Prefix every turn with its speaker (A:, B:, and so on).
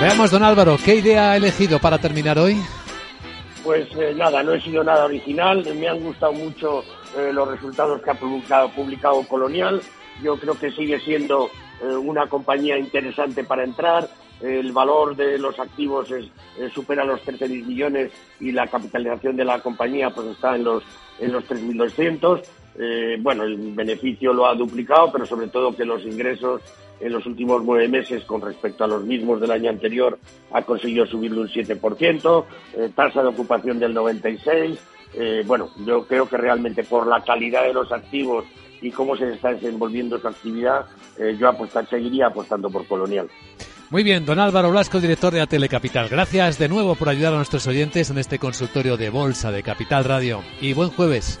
A: Veamos, don Álvaro, ¿qué idea ha elegido para terminar hoy?
B: Pues eh, nada, no he sido nada original. Me han gustado mucho eh, los resultados que ha publicado, Colonial. Yo creo que sigue siendo eh, una compañía interesante para entrar. El valor de los activos supera los 13 millones y la capitalización de la compañía pues está en los en los 3.200. bueno, el beneficio lo ha duplicado, pero sobre todo que los ingresos en los últimos nueve meses con respecto a los mismos del año anterior ha conseguido subirle un 7%, eh, tasa de ocupación del 96%. Eh, bueno, yo creo que realmente por la calidad de los activos y cómo se está desenvolviendo esa actividad, eh, yo apostar, seguiría apostando por Colonial.
A: Muy bien, don Álvaro Blasco, director de Atele Capital. Gracias de nuevo por ayudar a nuestros oyentes en este consultorio de Bolsa de Capital Radio. Y buen jueves.